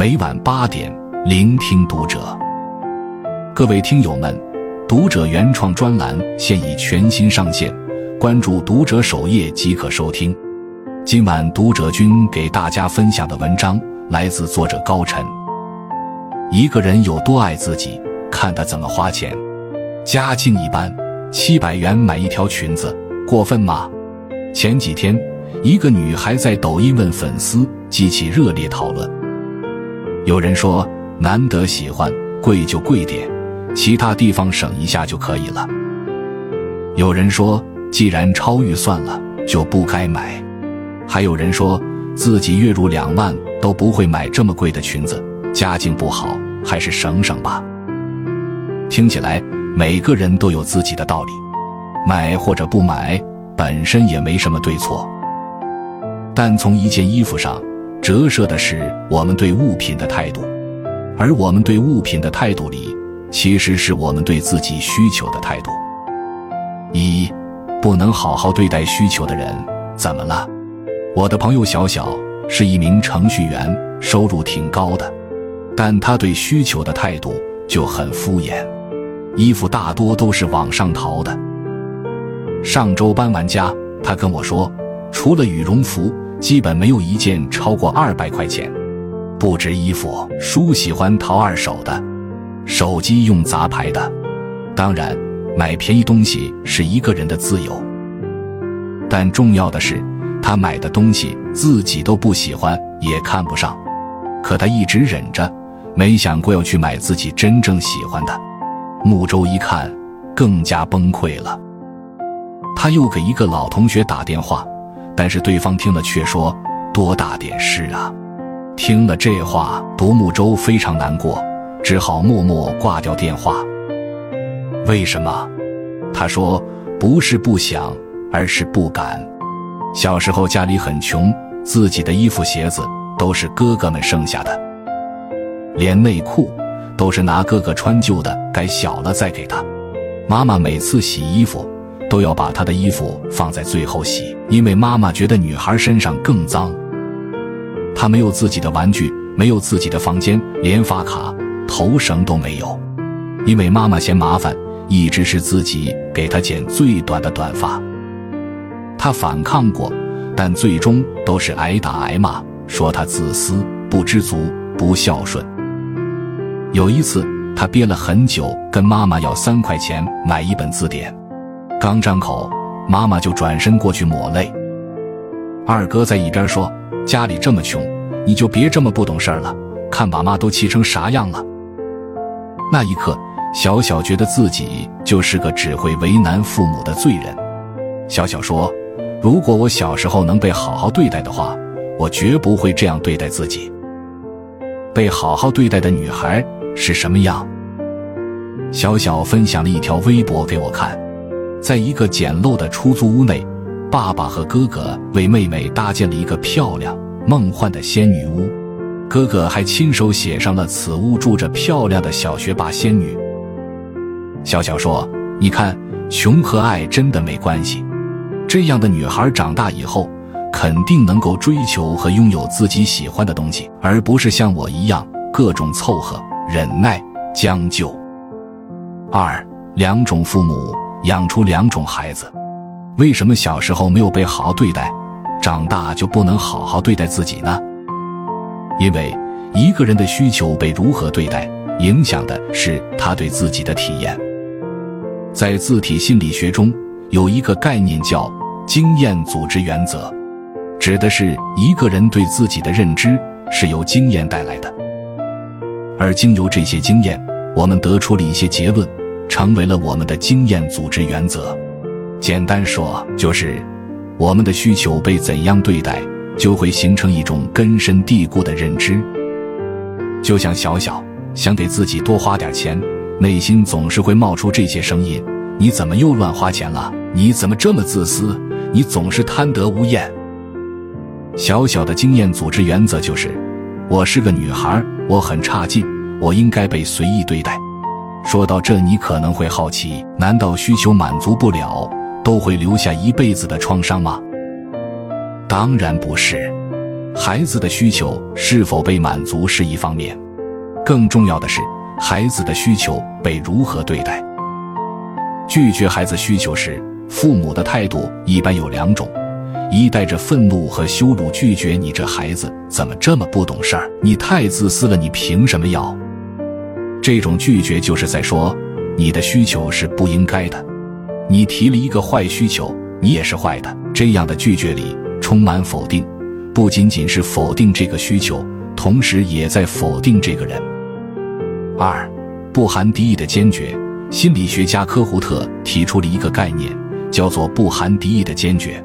每晚八点，聆听读者。各位听友们，读者原创专栏现已全新上线，关注读者首页即可收听。今晚读者君给大家分享的文章来自作者高晨。一个人有多爱自己，看他怎么花钱。家境一般，七百元买一条裙子，过分吗？前几天，一个女孩在抖音问粉丝，激起热烈讨论。有人说难得喜欢，贵就贵点，其他地方省一下就可以了。有人说既然超预算了，就不该买。还有人说自己月入两万都不会买这么贵的裙子，家境不好，还是省省吧。听起来每个人都有自己的道理，买或者不买本身也没什么对错。但从一件衣服上。折射的是我们对物品的态度，而我们对物品的态度里，其实是我们对自己需求的态度。一，不能好好对待需求的人，怎么了？我的朋友小小是一名程序员，收入挺高的，但他对需求的态度就很敷衍，衣服大多都是网上淘的。上周搬完家，他跟我说，除了羽绒服。基本没有一件超过二百块钱，不止衣服、书喜欢淘二手的，手机用杂牌的。当然，买便宜东西是一个人的自由，但重要的是，他买的东西自己都不喜欢，也看不上，可他一直忍着，没想过要去买自己真正喜欢的。穆周一看，更加崩溃了，他又给一个老同学打电话。但是对方听了却说：“多大点事啊！”听了这话，独木舟非常难过，只好默默挂掉电话。为什么？他说：“不是不想，而是不敢。小时候家里很穷，自己的衣服鞋子都是哥哥们剩下的，连内裤都是拿哥哥穿旧的改小了再给他。妈妈每次洗衣服。”都要把她的衣服放在最后洗，因为妈妈觉得女孩身上更脏。她没有自己的玩具，没有自己的房间，连发卡、头绳都没有，因为妈妈嫌麻烦，一直是自己给她剪最短的短发。她反抗过，但最终都是挨打挨骂，说她自私、不知足、不孝顺。有一次，她憋了很久，跟妈妈要三块钱买一本字典。刚张口，妈妈就转身过去抹泪。二哥在一边说：“家里这么穷，你就别这么不懂事了。看把妈都气成啥样了。”那一刻，小小觉得自己就是个只会为难父母的罪人。小小说：“如果我小时候能被好好对待的话，我绝不会这样对待自己。”被好好对待的女孩是什么样？小小分享了一条微博给我看。在一个简陋的出租屋内，爸爸和哥哥为妹妹搭建了一个漂亮、梦幻的仙女屋。哥哥还亲手写上了“此屋住着漂亮的小学霸仙女”。小小说：“你看，穷和爱真的没关系。这样的女孩长大以后，肯定能够追求和拥有自己喜欢的东西，而不是像我一样各种凑合、忍耐、将就。”二两种父母。养出两种孩子，为什么小时候没有被好好对待，长大就不能好好对待自己呢？因为一个人的需求被如何对待，影响的是他对自己的体验。在自体心理学中，有一个概念叫经验组织原则，指的是一个人对自己的认知是由经验带来的，而经由这些经验，我们得出了一些结论。成为了我们的经验组织原则。简单说，就是我们的需求被怎样对待，就会形成一种根深蒂固的认知。就像小小想给自己多花点钱，内心总是会冒出这些声音：你怎么又乱花钱了？你怎么这么自私？你总是贪得无厌。小小的经验组织原则就是：我是个女孩，我很差劲，我应该被随意对待。说到这，你可能会好奇：难道需求满足不了，都会留下一辈子的创伤吗？当然不是。孩子的需求是否被满足是一方面，更重要的是孩子的需求被如何对待。拒绝孩子需求时，父母的态度一般有两种：一带着愤怒和羞辱拒绝你这孩子怎么这么不懂事儿，你太自私了，你凭什么要？这种拒绝就是在说你的需求是不应该的，你提了一个坏需求，你也是坏的。这样的拒绝里充满否定，不仅仅是否定这个需求，同时也在否定这个人。二，不含敌意的坚决。心理学家科胡特提出了一个概念，叫做“不含敌意的坚决”。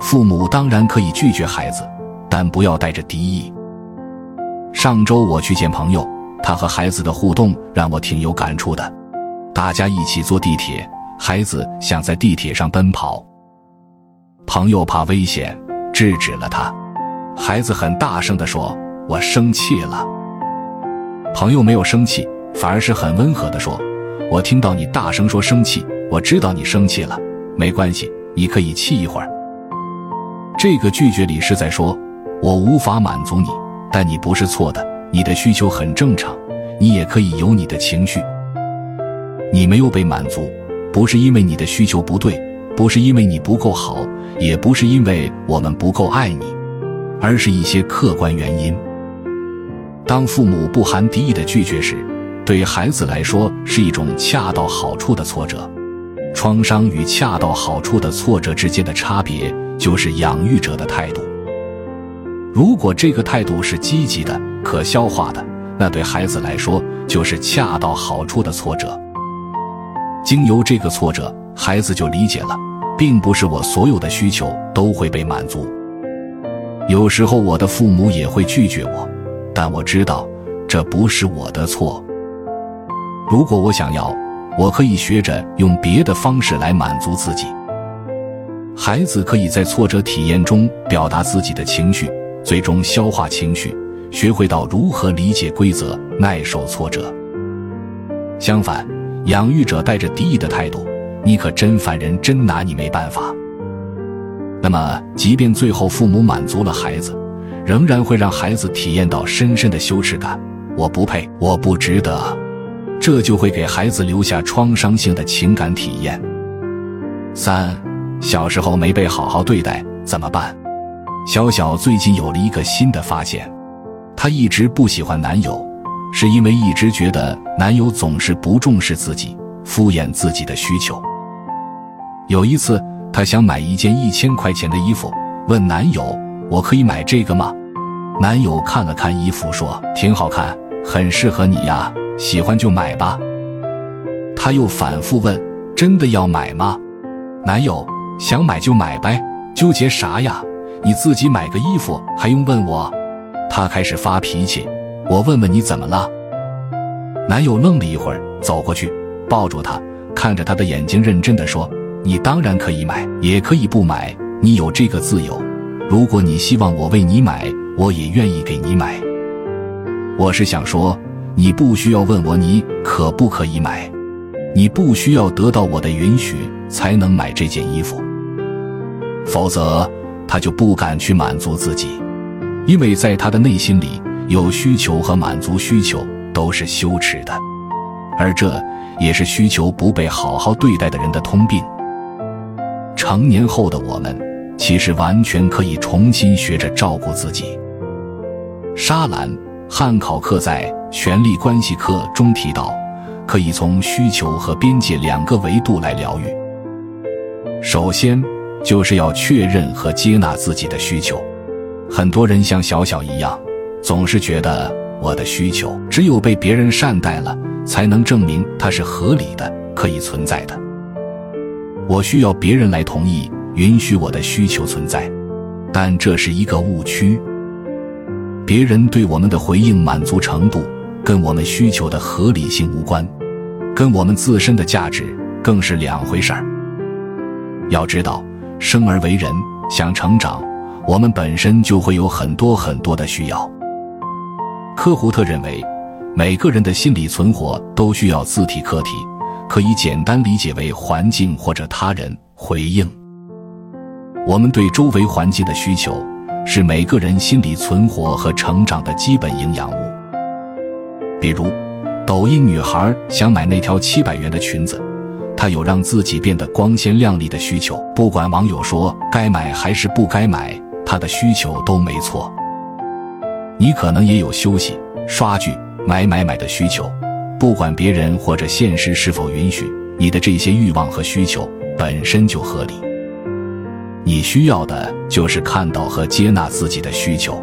父母当然可以拒绝孩子，但不要带着敌意。上周我去见朋友，他和孩子的互动让我挺有感触的。大家一起坐地铁，孩子想在地铁上奔跑，朋友怕危险，制止了他。孩子很大声地说：“我生气了。”朋友没有生气，反而是很温和地说。我听到你大声说生气，我知道你生气了，没关系，你可以气一会儿。这个拒绝里是在说，我无法满足你，但你不是错的，你的需求很正常，你也可以有你的情绪。你没有被满足，不是因为你的需求不对，不是因为你不够好，也不是因为我们不够爱你，而是一些客观原因。当父母不含敌意的拒绝时。对孩子来说是一种恰到好处的挫折，创伤与恰到好处的挫折之间的差别就是养育者的态度。如果这个态度是积极的、可消化的，那对孩子来说就是恰到好处的挫折。经由这个挫折，孩子就理解了，并不是我所有的需求都会被满足。有时候我的父母也会拒绝我，但我知道这不是我的错。如果我想要，我可以学着用别的方式来满足自己。孩子可以在挫折体验中表达自己的情绪，最终消化情绪，学会到如何理解规则，耐受挫折。相反，养育者带着敌意的态度，你可真烦人，真拿你没办法。那么，即便最后父母满足了孩子，仍然会让孩子体验到深深的羞耻感：我不配，我不值得。这就会给孩子留下创伤性的情感体验。三，小时候没被好好对待怎么办？小小最近有了一个新的发现，她一直不喜欢男友，是因为一直觉得男友总是不重视自己，敷衍自己的需求。有一次，她想买一件一千块钱的衣服，问男友：“我可以买这个吗？”男友看了看衣服，说：“挺好看，很适合你呀。”喜欢就买吧。他又反复问：“真的要买吗？”男友想买就买呗，纠结啥呀？你自己买个衣服还用问我？他开始发脾气。我问问你怎么了？男友愣了一会儿，走过去抱住她，看着她的眼睛，认真的说：“你当然可以买，也可以不买，你有这个自由。如果你希望我为你买，我也愿意给你买。我是想说。”你不需要问我你可不可以买，你不需要得到我的允许才能买这件衣服，否则他就不敢去满足自己，因为在他的内心里有需求和满足需求都是羞耻的，而这也是需求不被好好对待的人的通病。成年后的我们其实完全可以重新学着照顾自己。沙兰·汉考克在。权力关系课中提到，可以从需求和边界两个维度来疗愈。首先，就是要确认和接纳自己的需求。很多人像小小一样，总是觉得我的需求只有被别人善待了，才能证明它是合理的、可以存在的。我需要别人来同意、允许我的需求存在，但这是一个误区。别人对我们的回应满足程度。跟我们需求的合理性无关，跟我们自身的价值更是两回事儿。要知道，生而为人，想成长，我们本身就会有很多很多的需要。科胡特认为，每个人的心理存活都需要自体客体，可以简单理解为环境或者他人回应。我们对周围环境的需求，是每个人心理存活和成长的基本营养物。比如，抖音女孩想买那条七百元的裙子，她有让自己变得光鲜亮丽的需求。不管网友说该买还是不该买，他的需求都没错。你可能也有休息、刷剧、买买买的需求，不管别人或者现实是否允许，你的这些欲望和需求本身就合理。你需要的就是看到和接纳自己的需求，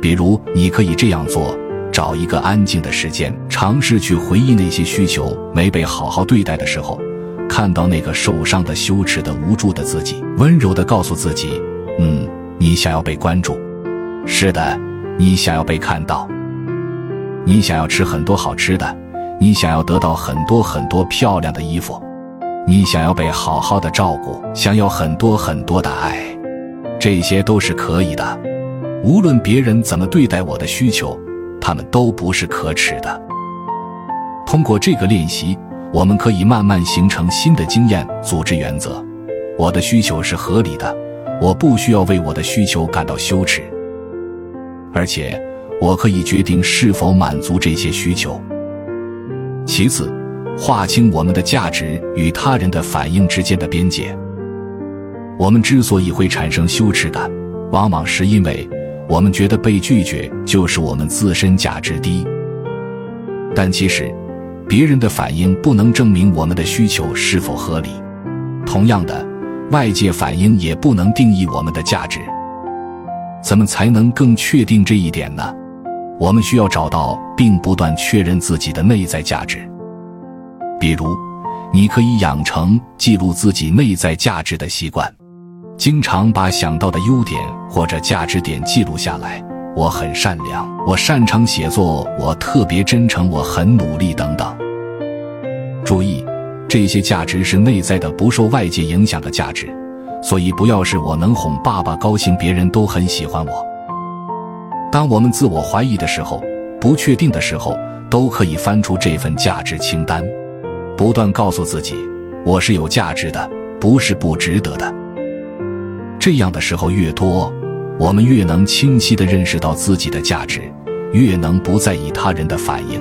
比如你可以这样做：找一个安静的时间，尝试去回忆那些需求没被好好对待的时候，看到那个受伤的、羞耻的、无助的自己，温柔地告诉自己：“嗯，你想要被关注，是的，你想要被看到，你想要吃很多好吃的，你想要得到很多很多漂亮的衣服。”你想要被好好的照顾，想要很多很多的爱，这些都是可以的。无论别人怎么对待我的需求，他们都不是可耻的。通过这个练习，我们可以慢慢形成新的经验组织原则。我的需求是合理的，我不需要为我的需求感到羞耻，而且我可以决定是否满足这些需求。其次。划清我们的价值与他人的反应之间的边界。我们之所以会产生羞耻感，往往是因为我们觉得被拒绝就是我们自身价值低。但其实，别人的反应不能证明我们的需求是否合理。同样的，外界反应也不能定义我们的价值。怎么才能更确定这一点呢？我们需要找到并不断确认自己的内在价值。比如，你可以养成记录自己内在价值的习惯，经常把想到的优点或者价值点记录下来。我很善良，我擅长写作，我特别真诚，我很努力，等等。注意，这些价值是内在的，不受外界影响的价值。所以，不要是我能哄爸爸高兴，别人都很喜欢我。当我们自我怀疑的时候，不确定的时候，都可以翻出这份价值清单。不断告诉自己，我是有价值的，不是不值得的。这样的时候越多，我们越能清晰地认识到自己的价值，越能不在意他人的反应。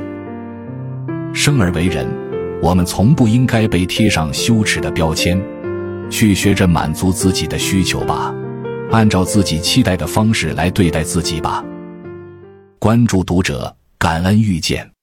生而为人，我们从不应该被贴上羞耻的标签。去学着满足自己的需求吧，按照自己期待的方式来对待自己吧。关注读者，感恩遇见。